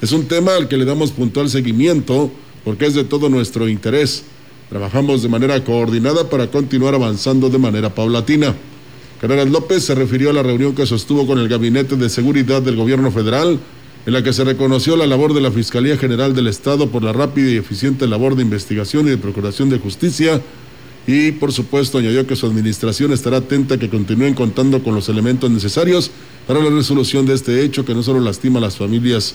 Es un tema al que le damos puntual seguimiento porque es de todo nuestro interés. Trabajamos de manera coordinada para continuar avanzando de manera paulatina. Carreras López se refirió a la reunión que sostuvo con el Gabinete de Seguridad del Gobierno Federal, en la que se reconoció la labor de la Fiscalía General del Estado por la rápida y eficiente labor de investigación y de procuración de justicia y por supuesto añadió que su administración estará atenta a que continúen contando con los elementos necesarios para la resolución de este hecho que no solo lastima a las familias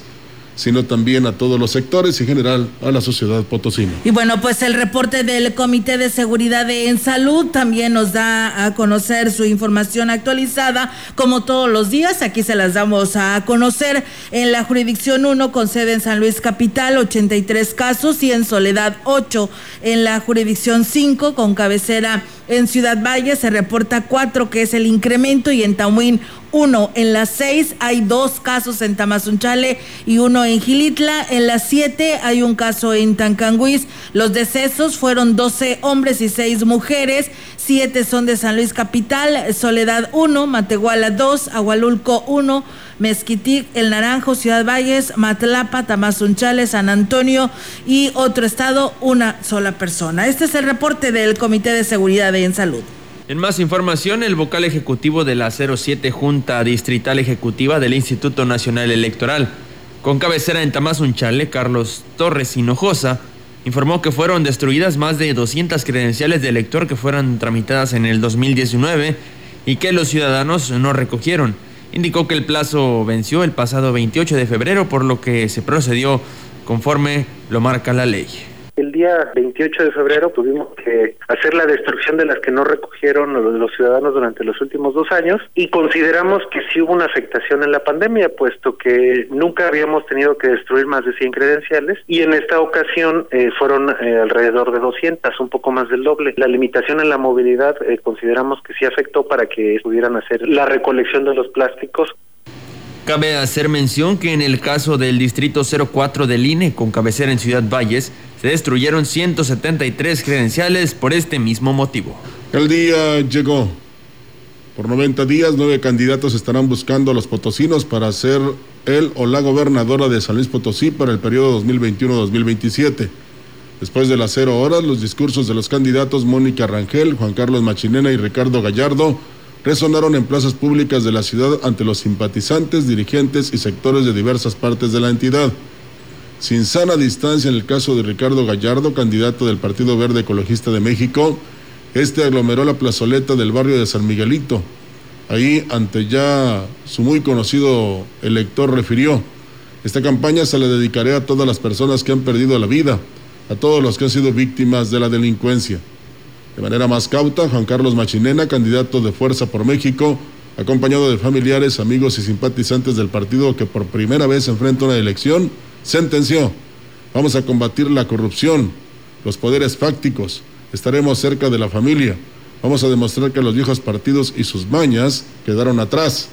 sino también a todos los sectores y en general a la sociedad potosina. Y bueno, pues el reporte del Comité de Seguridad en Salud también nos da a conocer su información actualizada, como todos los días. Aquí se las damos a conocer en la jurisdicción 1 con sede en San Luis Capital, 83 casos y en Soledad 8. En la jurisdicción 5 con cabecera En Ciudad Valle se reporta cuatro, que es el incremento, y en Tamuín uno. En las seis hay dos casos en Tamazunchale y uno en Gilitla. En las siete hay un caso en Tancanguis. Los decesos fueron 12 hombres y seis mujeres. Siete son de San Luis Capital, Soledad 1, Matehuala 2, Agualulco 1, Mezquitic, El Naranjo, Ciudad Valles, Matlapa, Tamazunchale, San Antonio y otro estado, una sola persona. Este es el reporte del Comité de Seguridad en Salud. En más información, el vocal ejecutivo de la 07 Junta Distrital Ejecutiva del Instituto Nacional Electoral, con cabecera en Tamazunchale, Carlos Torres Hinojosa, informó que fueron destruidas más de 200 credenciales de elector que fueron tramitadas en el 2019 y que los ciudadanos no recogieron. Indicó que el plazo venció el pasado 28 de febrero, por lo que se procedió conforme lo marca la ley. El día 28 de febrero tuvimos que hacer la destrucción de las que no recogieron los, ciudadanos durante los últimos dos años y consideramos que sí hubo una afectación en la pandemia, puesto que nunca habíamos tenido que destruir más de 100 credenciales y en esta ocasión eh, fueron eh, alrededor de 200, un poco más del doble. La limitación en la movilidad eh, consideramos que sí afectó para que pudieran hacer la recolección de los plásticos Cabe hacer mención que en el caso del Distrito 04 del INE, con cabecera en Ciudad Valles, se destruyeron 173 credenciales por este mismo motivo. El día llegó. Por 90 días, nueve candidatos estarán buscando a los potosinos para ser él o la gobernadora de San Luis Potosí para el periodo 2021-2027. Después de las cero horas, los discursos de los candidatos Mónica Rangel, Juan Carlos Machinena y Ricardo Gallardo resonaron en plazas públicas de la ciudad ante los simpatizantes, dirigentes y sectores de diversas partes de la entidad. Sin sana distancia en el caso de Ricardo Gallardo, candidato del Partido Verde Ecologista de México, este aglomeró la plazoleta del barrio de San Miguelito. Ahí, ante ya su muy conocido elector, refirió, esta campaña se la dedicaré a todas las personas que han perdido la vida, a todos los que han sido víctimas de la delincuencia. De manera más cauta, Juan Carlos Machinena, candidato de Fuerza por México, acompañado de familiares, amigos y simpatizantes del partido que por primera vez enfrenta una elección, sentenció, vamos a combatir la corrupción, los poderes fácticos, estaremos cerca de la familia, vamos a demostrar que los viejos partidos y sus mañas quedaron atrás.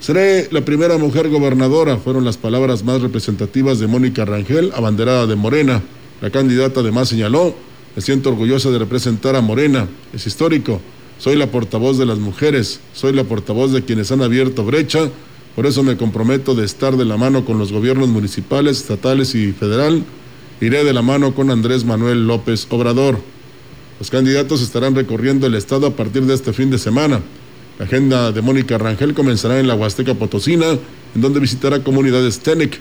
Seré la primera mujer gobernadora, fueron las palabras más representativas de Mónica Rangel, abanderada de Morena. La candidata además señaló, me siento orgullosa de representar a Morena, es histórico. Soy la portavoz de las mujeres, soy la portavoz de quienes han abierto brecha, por eso me comprometo de estar de la mano con los gobiernos municipales, estatales y federal. Iré de la mano con Andrés Manuel López Obrador. Los candidatos estarán recorriendo el estado a partir de este fin de semana. La agenda de Mónica Rangel comenzará en la Huasteca Potosina, en donde visitará comunidades TENEC.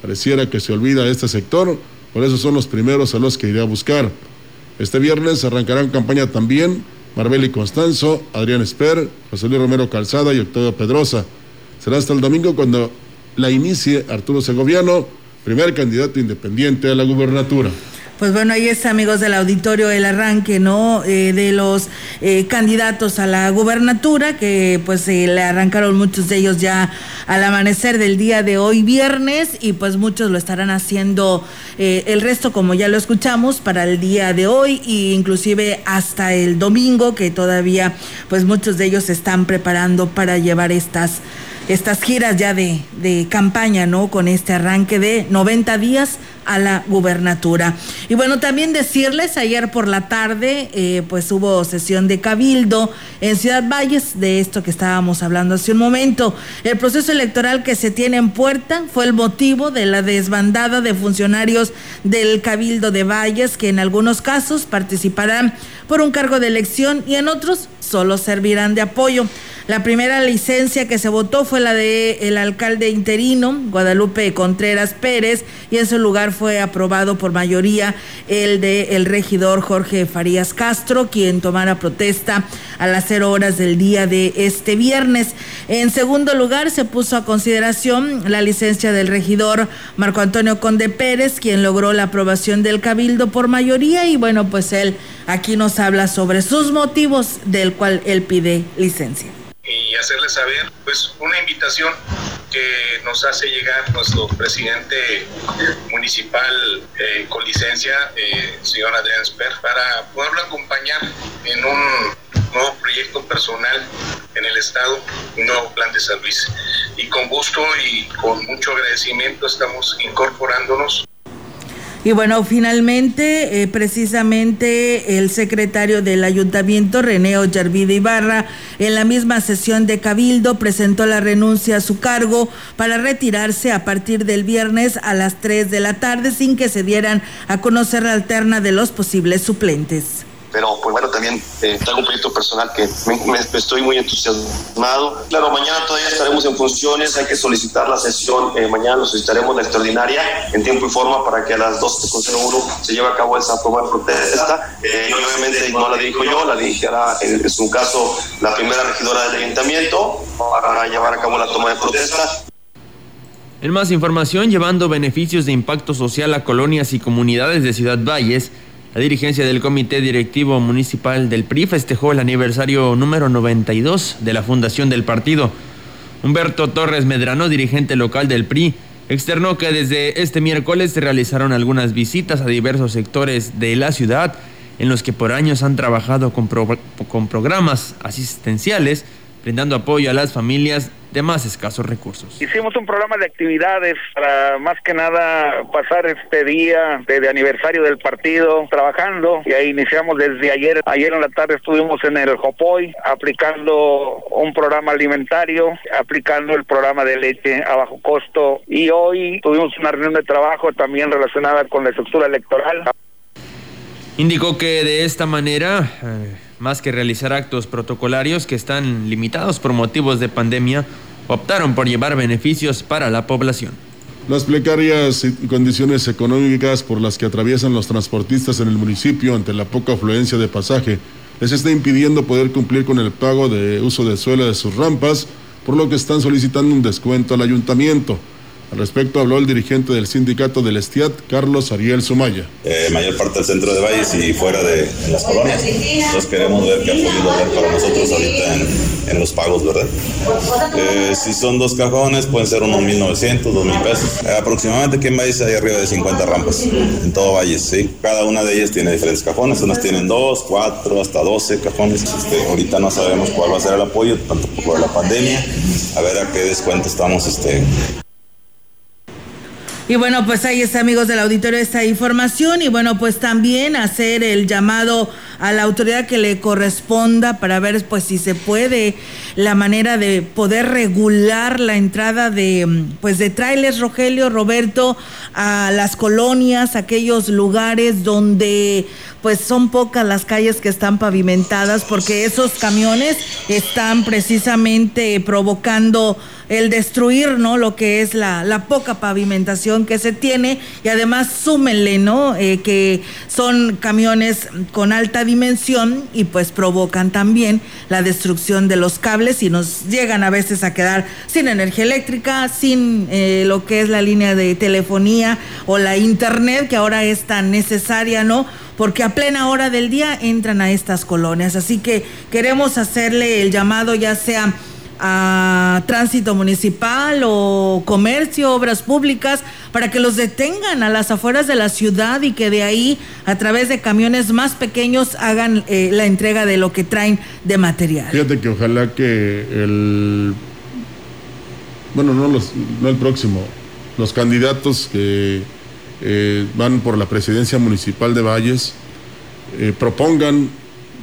Pareciera que se olvida este sector, por eso son los primeros a los que iré a buscar. Este viernes arrancarán campaña también Marbeli Constanzo, Adrián Esper, José Luis Romero Calzada y Octavio Pedrosa. Será hasta el domingo cuando la inicie Arturo Segoviano, primer candidato independiente a la gubernatura. Pues bueno, ahí está, amigos del auditorio, el arranque, ¿no? Eh, de los eh, candidatos a la gubernatura, que pues eh, le arrancaron muchos de ellos ya al amanecer del día de hoy, viernes, y pues muchos lo estarán haciendo el resto, como ya lo escuchamos, para el día de hoy, e inclusive hasta el domingo, que todavía pues muchos de ellos se están preparando para llevar estas estas giras ya de, de, campaña, ¿no? Con este arranque de 90 días a la gubernatura. Y bueno, también decirles, ayer por la tarde, eh, pues hubo sesión de cabildo en Ciudad Valles, de esto que estábamos hablando hace un momento. El proceso electoral que se tiene en puerta fue el motivo de la desbandada de funcionarios del cabildo de Valles, que en algunos casos participarán por un cargo de elección y en otros solo servirán de apoyo. La primera licencia que se votó fue la de el alcalde interino, Guadalupe Contreras Pérez, y en su lugar fue aprobado por mayoría el de el regidor Jorge Farías Castro, quien tomara protesta a las cero horas del día de este viernes. En segundo lugar, se puso a consideración la licencia del regidor Marco Antonio Conde Pérez, quien logró la aprobación del cabildo por mayoría, y bueno, pues él aquí nos habla sobre sus motivos del cual él pide licencia y hacerles saber pues una invitación que nos hace llegar nuestro presidente municipal eh, con licencia, eh, señor Adrián Sper, para poderlo acompañar en un nuevo proyecto personal en el Estado, un nuevo plan de San Luis. Y con gusto y con mucho agradecimiento estamos incorporándonos y bueno, finalmente, eh, precisamente el secretario del ayuntamiento, René Ollarvide Ibarra, en la misma sesión de Cabildo, presentó la renuncia a su cargo para retirarse a partir del viernes a las 3 de la tarde sin que se dieran a conocer la alterna de los posibles suplentes pero pues bueno, también eh, tengo un proyecto personal que me, estoy muy entusiasmado. Claro, mañana todavía estaremos en funciones, hay que solicitar la sesión, eh, mañana lo solicitaremos la extraordinaria en tiempo y forma para que a las 12.01 se lleve a cabo esa toma de protesta. Eh, obviamente no la dirijo yo, la dirigirá en, su caso la primera regidora del ayuntamiento para llevar a cabo la toma de protesta. En más información, llevando beneficios de impacto social a colonias y comunidades de Ciudad Valles, la dirigencia del Comité Directivo Municipal del PRI festejó el aniversario número 92 de la fundación del partido. Humberto Torres Medrano, dirigente local del PRI, externó que desde este miércoles se realizaron algunas visitas a diversos sectores de la ciudad en los que por años han trabajado con, con programas asistenciales, brindando apoyo a las familias de más escasos recursos. Hicimos un programa de actividades para más que nada pasar este día de, aniversario del partido trabajando y ahí iniciamos desde ayer. Ayer en la tarde estuvimos en el Jopoy aplicando un programa alimentario, aplicando el programa de leche a bajo costo y hoy tuvimos una reunión de trabajo también relacionada con la estructura electoral. Indicó que de esta manera... Eh, más que realizar actos protocolarios que están limitados por motivos de pandemia, optaron por llevar beneficios para la población. Las precarias condiciones económicas por las que atraviesan los transportistas en el municipio ante la poca afluencia de pasaje les está impidiendo poder cumplir con el pago de uso de suela de sus rampas, por lo que están solicitando un descuento al ayuntamiento. Al respecto habló el dirigente del sindicato del Estiat, Carlos Ariel Sumaya. Eh, mayor parte del centro de Valles y fuera de las colonias. Entonces queremos ver qué podido haber para nosotros ahorita en, los pagos, ¿verdad? Eh, si son dos cajones, pueden ser unos 1.900, 2.000 pesos. Eh, aproximadamente aquí en Valles hay arriba de 50 rampas, en todo Valles, ¿sí? Cada una de ellas tiene diferentes cajones, unas tienen dos, cuatro, hasta 12 cajones. Este, ahorita no sabemos cuál va a ser el apoyo, tanto por la pandemia, a ver a qué descuento estamos este, y bueno, pues ahí está, amigos del auditorio, esta información. Y bueno, pues también hacer el llamado a la autoridad que le corresponda para ver, pues, si se puede la manera de poder regular la entrada de, pues, de trailers, Rogelio, Roberto, a las colonias, aquellos lugares donde, pues, son pocas las calles que están pavimentadas, porque esos camiones están precisamente provocando el destruir, ¿no? Lo que es la, la poca pavimentación que se tiene y además súmenle, ¿no? Eh, que son camiones con alta dimensión y pues provocan también la destrucción de los cables y nos llegan a veces a quedar sin energía eléctrica, sin eh, lo que es la línea de telefonía o la internet que ahora es tan necesaria, ¿no? porque a plena hora del día entran a estas colonias. Así que queremos hacerle el llamado ya sea a tránsito municipal o comercio, obras públicas, para que los detengan a las afueras de la ciudad y que de ahí, a través de camiones más pequeños, hagan eh, la entrega de lo que traen de material. Fíjate que ojalá que el, bueno, no, los, no el próximo, los candidatos que eh, van por la presidencia municipal de Valles eh, propongan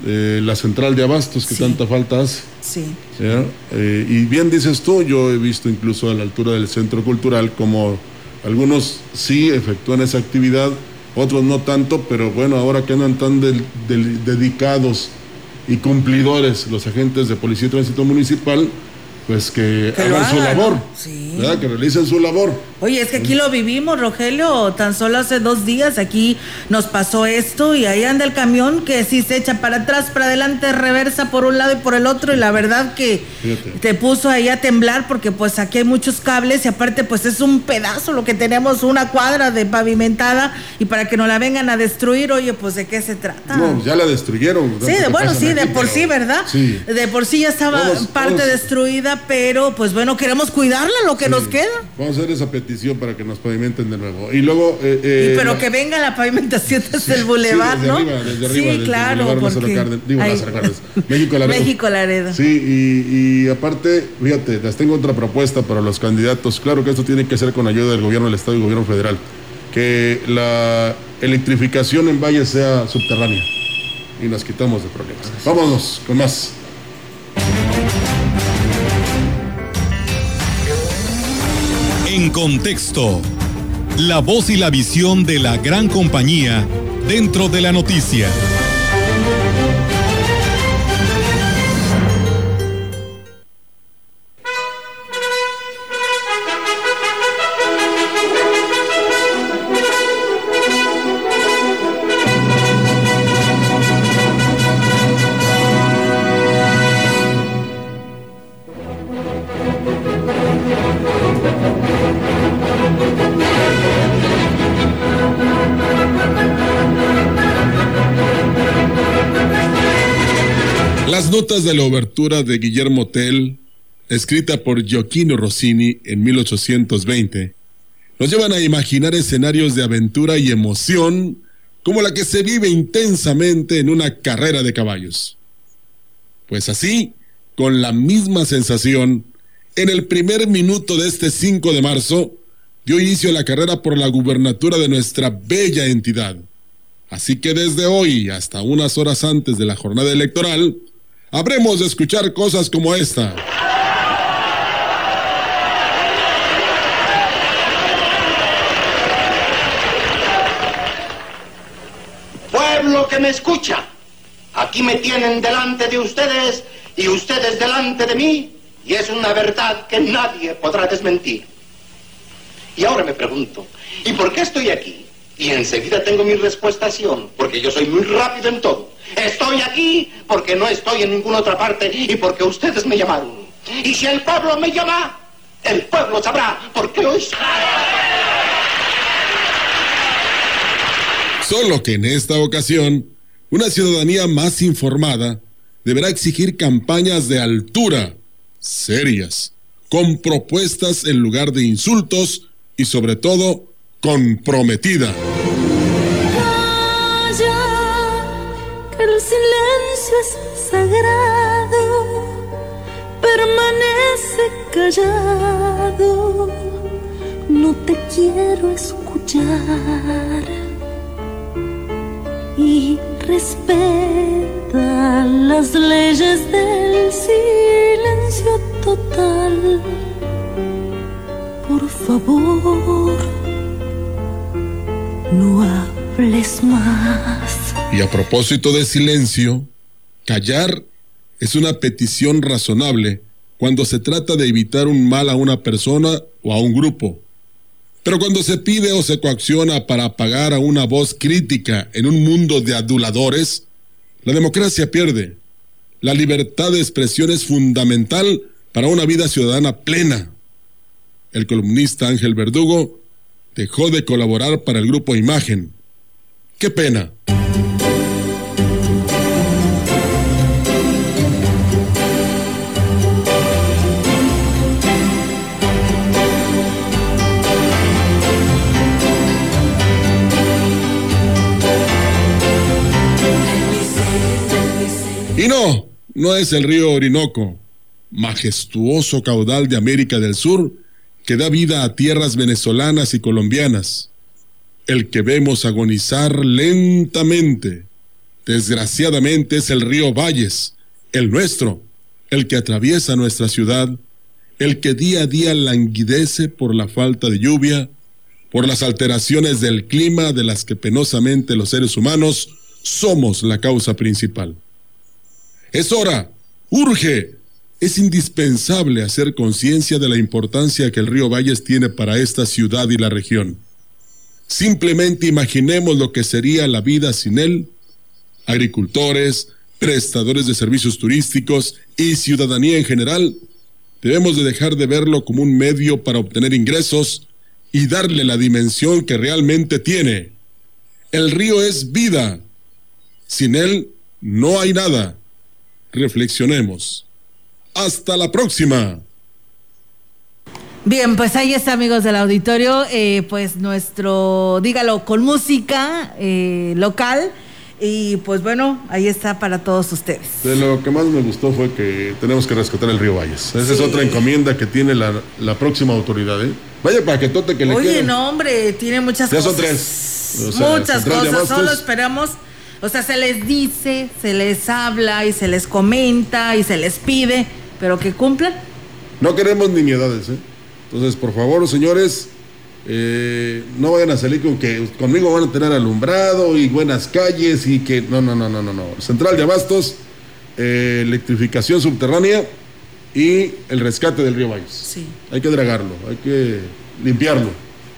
la central de abastos que tanta falta hace. Sí. Eh, y bien dices tú, yo he visto incluso a la altura del centro cultural como algunos sí efectúan esa actividad, otros no tanto, pero bueno, ahora que andan tan dedicados y cumplidores los agentes de Policía y Tránsito Municipal, pues que, hagan, su labor, que realicen su labor. Oye, es que aquí lo vivimos, Rogelio, tan solo hace dos días aquí nos pasó esto y ahí anda el camión que si se echa para atrás, para adelante, reversa por un lado y por el otro y la verdad que te puso ahí a temblar porque pues aquí hay muchos cables y aparte pues es un pedazo lo que tenemos, una cuadra de pavimentada y para que no la vengan a destruir, oye, pues de qué se trata. No, ya la destruyeron. Sí, bueno, sí, de por sí, ¿verdad? Sí. De por sí ya estaba parte destruida pero pues bueno, queremos cuidarla lo que nos queda. Vamos a hacer esa petición para que nos pavimenten de nuevo. Y luego. Eh, eh, y pero que venga la pavimentación desde el bulevar, sí, ¿no? Arriba, desde arriba, sí, claro. porque... digo, México Laredo. México Laredo. Sí, y, y, aparte, fíjate, les tengo otra propuesta para los candidatos. Claro que esto tiene que ser con ayuda del gobierno del Estado y gobierno federal. Que la electrificación en Valle sea subterránea y nos quitamos de problemas. Vámonos con más. En contexto, la voz y la visión de la gran compañía dentro de la noticia. Notas de la obertura de Guillermo Tell, escrita por Gioacchino Rossini en 1820, nos llevan a imaginar escenarios de aventura y emoción como la que se vive intensamente en una carrera de caballos. Pues así, con la misma sensación, en el primer minuto de este 5 de marzo, dio inicio a la carrera por la gubernatura de nuestra bella entidad. Así que desde hoy hasta unas horas antes de la jornada electoral, habremos de escuchar cosas como esta. Pueblo que me escucha, aquí me tienen delante de ustedes y ustedes delante de mí, y es una verdad que nadie podrá desmentir. Y ahora me pregunto, ¿y por qué estoy aquí? Y enseguida tengo mi respuestación, porque yo soy muy rápido en todo. Estoy aquí porque no estoy en ninguna otra parte y porque ustedes me llamaron. Y si el pueblo me llama, el pueblo sabrá por qué hoy... Solo que en esta ocasión, una ciudadanía más informada deberá exigir campañas de altura, serias, con propuestas en lugar de insultos y sobre todo comprometida. Silencio es sagrado, permanece callado, no te quiero escuchar y respeta las leyes del silencio total. Por favor, no hables más. Y a propósito de silencio, callar es una petición razonable cuando se trata de evitar un mal a una persona o a un grupo. Pero cuando se pide o se coacciona para apagar a una voz crítica en un mundo de aduladores, la democracia pierde. La libertad de expresión es fundamental para una vida ciudadana plena. El columnista Ángel Verdugo dejó de colaborar para el grupo Imagen. Qué pena. Y no, no es el río Orinoco, majestuoso caudal de América del Sur que da vida a tierras venezolanas y colombianas. El que vemos agonizar lentamente, desgraciadamente, es el río Valles, el nuestro, el que atraviesa nuestra ciudad, el que día a día languidece por la falta de lluvia, por las alteraciones del clima de las que penosamente los seres humanos somos la causa principal. Es hora, urge, es indispensable hacer conciencia de la importancia que el río Valles tiene para esta ciudad y la región. Simplemente imaginemos lo que sería la vida sin él. Agricultores, prestadores de servicios turísticos y ciudadanía en general, debemos de dejar de verlo como un medio para obtener ingresos y darle la dimensión que realmente tiene. El río es vida. Sin él no hay nada reflexionemos. Hasta la próxima. Bien, pues ahí está, amigos del auditorio, eh, pues nuestro, dígalo, con música eh, local. Y pues bueno, ahí está para todos ustedes. De lo que más me gustó fue que tenemos que rescatar el río Valles. Esa es otra encomienda que tiene la, la próxima autoridad. ¿eh? Vaya paquetote que le Oye, queda. no, hombre, tiene muchas Ya cosas. son tres. O sea, Muchas cosas, solo esperamos, o sea, se les dice, se les habla y se les comenta y se les pide, pero que cumplan. No queremos nimiedades, ¿eh? Entonces, por favor, señores, eh, no vayan a salir con que conmigo van a tener alumbrado y buenas calles y que. No, no, no, no, no, no. Central de Abastos, eh, electrificación subterránea y el rescate del río Valles. Sí. Hay que dragarlo, hay que limpiarlo.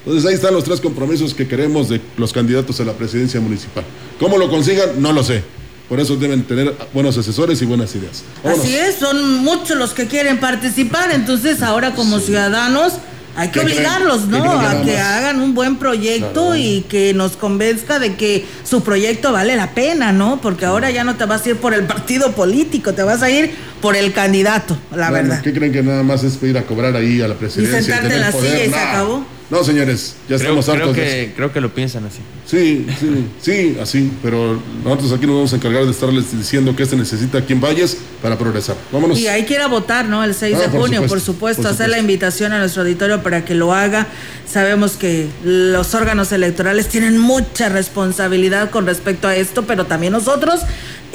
Entonces ahí están los tres compromisos que queremos de los candidatos a la presidencia municipal. ¿Cómo lo consigan? No lo sé. Por eso deben tener buenos asesores y buenas ideas. Vámonos. Así es, son muchos los que quieren participar, entonces ahora como ciudadanos hay que obligarlos, ¿Qué ¿no? A que hagan un buen proyecto y que nos convenzca de que su proyecto vale la pena, ¿no? Porque ahora ya no te vas a ir por el partido político, te vas a ir por el candidato, la Bueno, verdad. ¿Qué creen que nada más es ir a cobrar ahí a la Y presidencia? sentarte tener en la poder? silla y se acabó. No, señores, ya Creo, estamos creo hartos de que, creo que lo piensan así. Sí, sí, sí, así, pero nosotros aquí nos vamos a encargar de estarles diciendo qué se necesita aquí en Valles para progresar. Vámonos. Y hay que ir a votar, ¿no? El 6 Ah, de por junio, supuesto, por supuesto, por hacer la invitación a nuestro auditorio para que lo haga. Sabemos que los órganos electorales tienen mucha responsabilidad con respecto a esto, pero también nosotros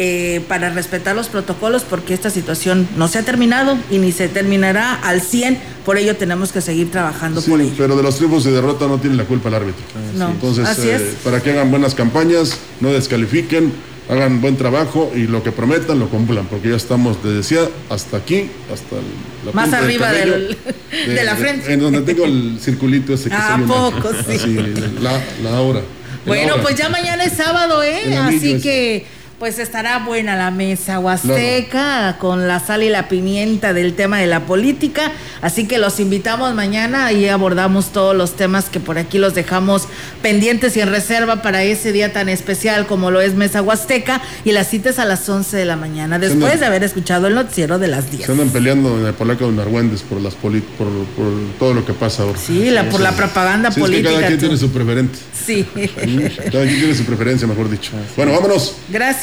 eh, para respetar los protocolos porque esta situación no se ha terminado y ni se terminará al 100, por ello tenemos que seguir trabajando Sí, por ello. pero de los triunfos y derrota no tiene la culpa el árbitro. No, Entonces, así eh, es. para que hagan buenas campañas, no descalifiquen, hagan buen trabajo y lo que prometan lo cumplan, porque ya estamos, les decía, hasta aquí, hasta el- la Más punta arriba cabello, del- de la frente. En donde tengo el circulito ese que ¿A soy un poco sí? Así, la, la hora. Bueno, pues ya mañana es sábado, ¿eh? Así que pues estará buena la mesa huasteca con la sal y la pimienta del tema de la política. Así que los invitamos mañana y abordamos todos los temas que por aquí los dejamos pendientes y en reserva para ese día tan especial como lo es Mesa Huasteca. Y las citas a las 11 de la mañana, después andan- de haber escuchado el noticiero de las 10. Se andan peleando en el polaco de Nargüendes por las por, por todo lo que pasa ahora. Sí, la- por la propaganda Sí, es que política, cada quien tú. tiene su preferente. Sí. Cada quien tiene su preferencia, mejor dicho. Bueno, vámonos.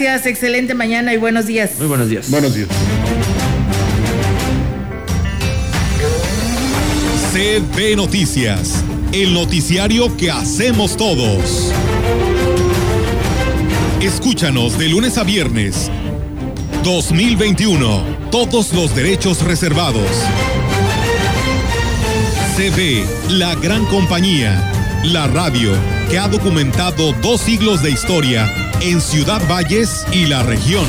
Gracias, excelente mañana y buenos días. Muy buenos días. Buenos días. CB Noticias, el noticiario que hacemos todos. Escúchanos de lunes a viernes. 2021. Todos los derechos reservados. CB, la gran compañía. La radio que ha documentado dos siglos de historia en Ciudad Valles y la región.